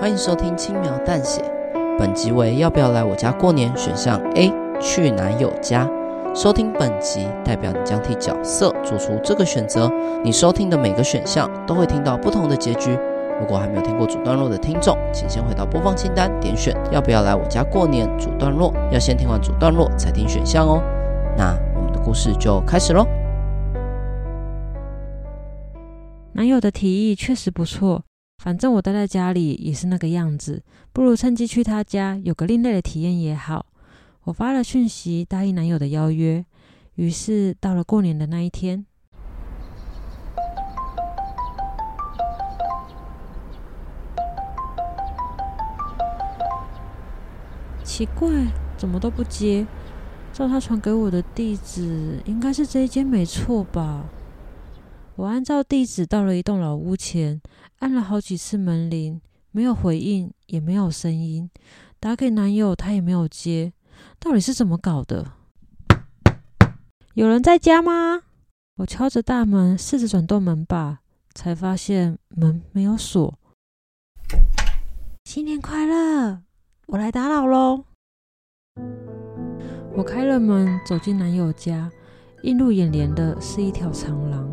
欢迎收听轻描淡写。本集为要不要来我家过年？选项 A 去男友家。收听本集代表你将替角色做出这个选择。你收听的每个选项都会听到不同的结局。如果还没有听过主段落的听众，请先回到播放清单，点选要不要来我家过年主段落。要先听完主段落才听选项哦。那我们的故事就开始喽。男友的提议确实不错。反正我待在家里也是那个样子，不如趁机去他家，有个另类的体验也好。我发了讯息答应男友的邀约，于是到了过年的那一天。奇怪，怎么都不接？照他传给我的地址，应该是这一间没错吧？我按照地址到了一栋老屋前，按了好几次门铃，没有回应，也没有声音。打给男友，他也没有接，到底是怎么搞的？有人在家吗？我敲着大门，试着转动门把，才发现门没有锁。新年快乐！我来打扰喽。我开了门，走进男友家，映入眼帘的是一条长廊。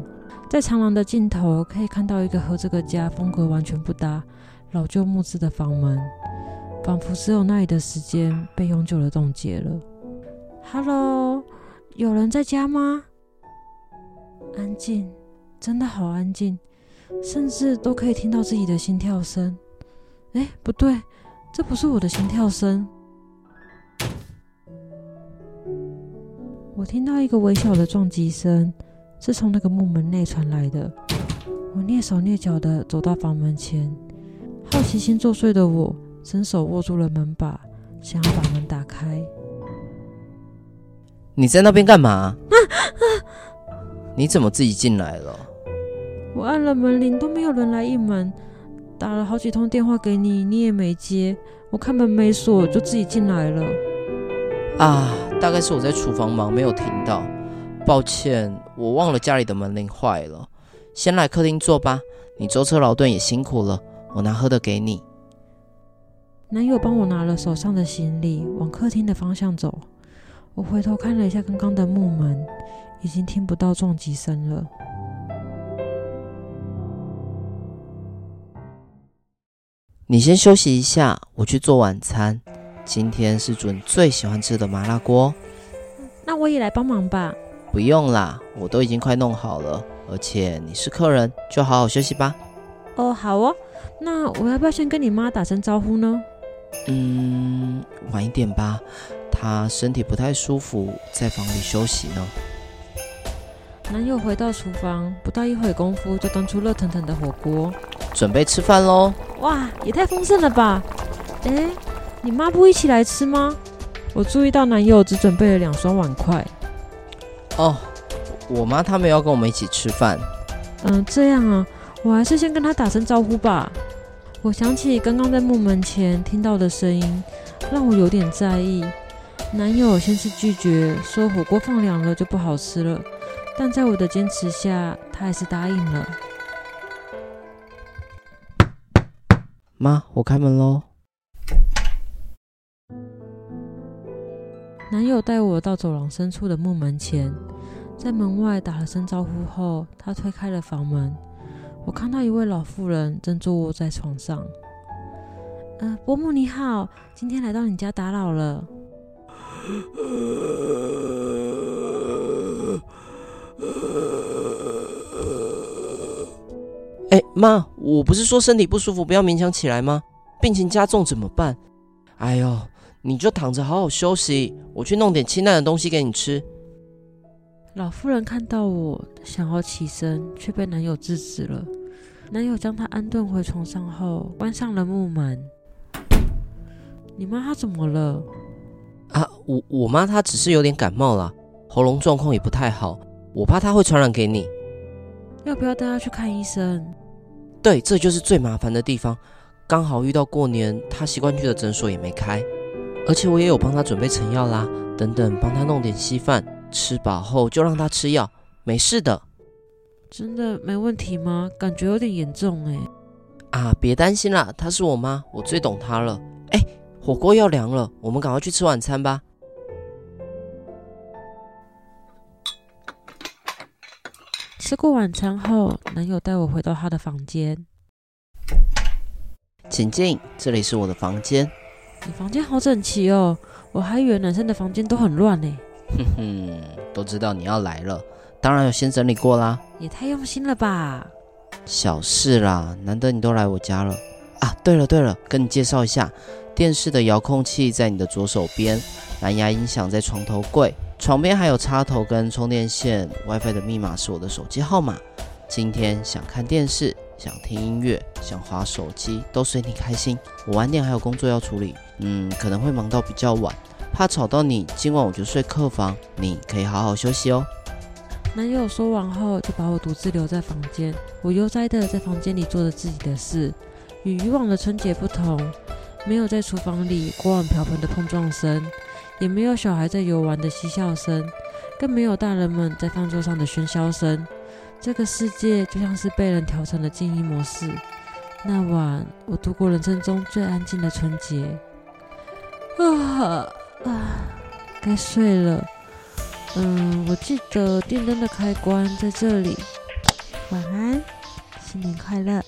在长廊的尽头，可以看到一个和这个家风格完全不搭、老旧木质的房门，仿佛只有那里的时间被永久的冻结了。Hello，有人在家吗？安静，真的好安静，甚至都可以听到自己的心跳声。哎，不对，这不是我的心跳声。我听到一个微小的撞击声。是从那个木门内传来的。我蹑手蹑脚地走到房门前，好奇心作祟的我伸手握住了门把，想要把门打开。你在那边干嘛？啊啊、你怎么自己进来了？我按了门铃都没有人来应门，打了好几通电话给你，你也没接。我看门没锁，就自己进来了。啊，大概是我在厨房忙，没有听到。抱歉，我忘了家里的门铃坏了。先来客厅坐吧，你舟车劳顿也辛苦了，我拿喝的给你。男友帮我拿了手上的行李，往客厅的方向走。我回头看了一下刚刚的木门，已经听不到撞击声了。你先休息一下，我去做晚餐。今天是煮你最喜欢吃的麻辣锅。那我也来帮忙吧。不用啦，我都已经快弄好了，而且你是客人，就好好休息吧。哦，好哦，那我要不要先跟你妈打声招呼呢？嗯，晚一点吧，她身体不太舒服，在房里休息呢。男友回到厨房，不到一会功夫就端出热腾腾的火锅，准备吃饭喽。哇，也太丰盛了吧！哎，你妈不一起来吃吗？我注意到男友只准备了两双碗筷。哦，我妈他们要跟我们一起吃饭。嗯，这样啊，我还是先跟她打声招呼吧。我想起刚刚在木门前听到的声音，让我有点在意。男友先是拒绝，说火锅放凉了就不好吃了，但在我的坚持下，他还是答应了。妈，我开门喽。男友带我到走廊深处的木门前，在门外打了声招呼后，他推开了房门。我看到一位老妇人正坐卧在床上。呃，伯母你好，今天来到你家打扰了。哎，妈，我不是说身体不舒服不要勉强起来吗？病情加重怎么办？哎呦！你就躺着好好休息，我去弄点清淡的东西给你吃。老妇人看到我想要起身，却被男友制止了。男友将她安顿回床上后，关上了木门。你妈她怎么了？啊，我我妈她只是有点感冒了，喉咙状况也不太好，我怕她会传染给你。要不要带她去看医生？对，这就是最麻烦的地方。刚好遇到过年，她习惯去的诊所也没开。而且我也有帮他准备成药啦，等等，帮他弄点稀饭，吃饱后就让他吃药，没事的。真的没问题吗？感觉有点严重哎。啊，别担心啦，她是我妈，我最懂她了。哎，火锅要凉了，我们赶快去吃晚餐吧。吃过晚餐后，男友带我回到他的房间。请进，这里是我的房间。你房间好整齐哦，我还以为男生的房间都很乱呢。哼哼，都知道你要来了，当然有先整理过啦。也太用心了吧！小事啦，难得你都来我家了啊。对了对了，跟你介绍一下，电视的遥控器在你的左手边，蓝牙音响在床头柜，床边还有插头跟充电线，WiFi 的密码是我的手机号码。今天想看电视，想听音乐，想划手机，都随你开心。我晚点还有工作要处理，嗯，可能会忙到比较晚，怕吵到你。今晚我就睡客房，你可以好好休息哦。男友说完后，就把我独自留在房间。我悠哉的在房间里做着自己的事。与以往的春节不同，没有在厨房里锅碗瓢盆的碰撞声，也没有小孩在游玩的嬉笑声，更没有大人们在饭桌上的喧嚣声。这个世界就像是被人调成了静音模式。那晚，我度过人生中最安静的春节。啊啊，该睡了。嗯，我记得电灯的开关在这里。晚安，新年快乐。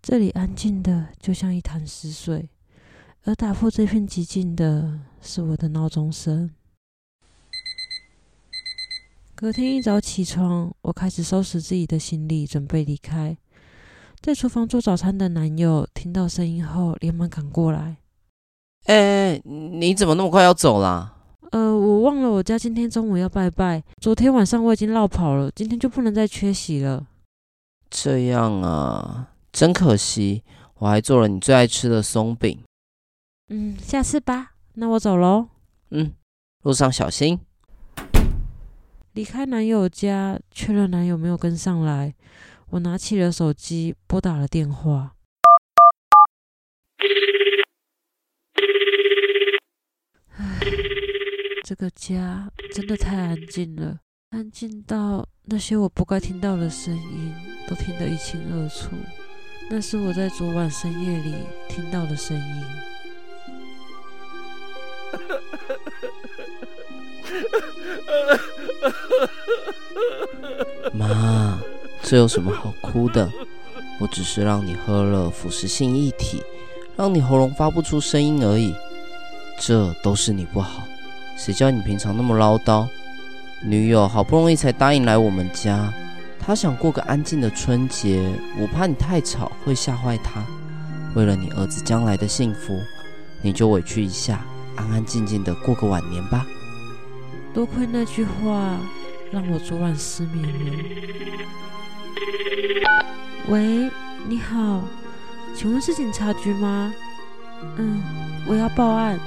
这里安静的就像一潭死水，而打破这片寂静的是我的闹钟声。隔天一早起床，我开始收拾自己的行李，准备离开。在厨房做早餐的男友听到声音后，连忙赶过来。哎，你怎么那么快要走啦？呃，我忘了我家今天中午要拜拜，昨天晚上我已经落跑了，今天就不能再缺席了。这样啊，真可惜，我还做了你最爱吃的松饼。嗯，下次吧。那我走喽。嗯，路上小心。离开男友家，确认男友没有跟上来，我拿起了手机，拨打了电话。这个家真的太安静了，安静到那些我不该听到的声音都听得一清二楚。那是我在昨晚深夜里听到的声音。妈，这有什么好哭的？我只是让你喝了腐蚀性液体，让你喉咙发不出声音而已。这都是你不好。谁叫你平常那么唠叨？女友好不容易才答应来我们家，她想过个安静的春节，我怕你太吵会吓坏她。为了你儿子将来的幸福，你就委屈一下，安安静静的过个晚年吧。多亏那句话，让我昨晚失眠了。喂，你好，请问是警察局吗？嗯，我要报案。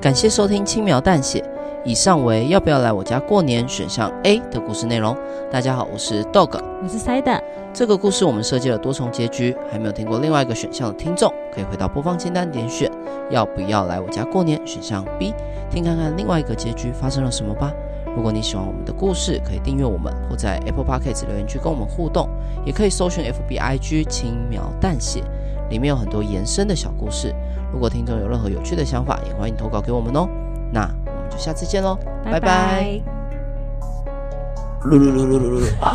感谢收听轻描淡写，以上为要不要来我家过年选项 A 的故事内容。大家好，我是 Dog，我是 Side。这个故事我们设计了多重结局，还没有听过另外一个选项的听众，可以回到播放清单点选要不要来我家过年选项 B，听看看另外一个结局发生了什么吧。如果你喜欢我们的故事，可以订阅我们，或在 Apple Podcast 留言区跟我们互动，也可以搜寻 FBIG 轻描淡写，里面有很多延伸的小故事。如果听众有任何有趣的想法，也欢迎投稿给我们哦。那就下次见喽，拜拜。噜噜噜噜噜噜啊！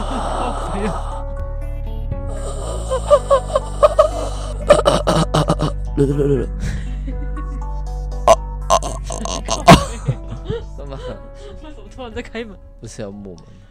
噜噜噜噜。干嘛为什么突然在开门？不是要木门吗？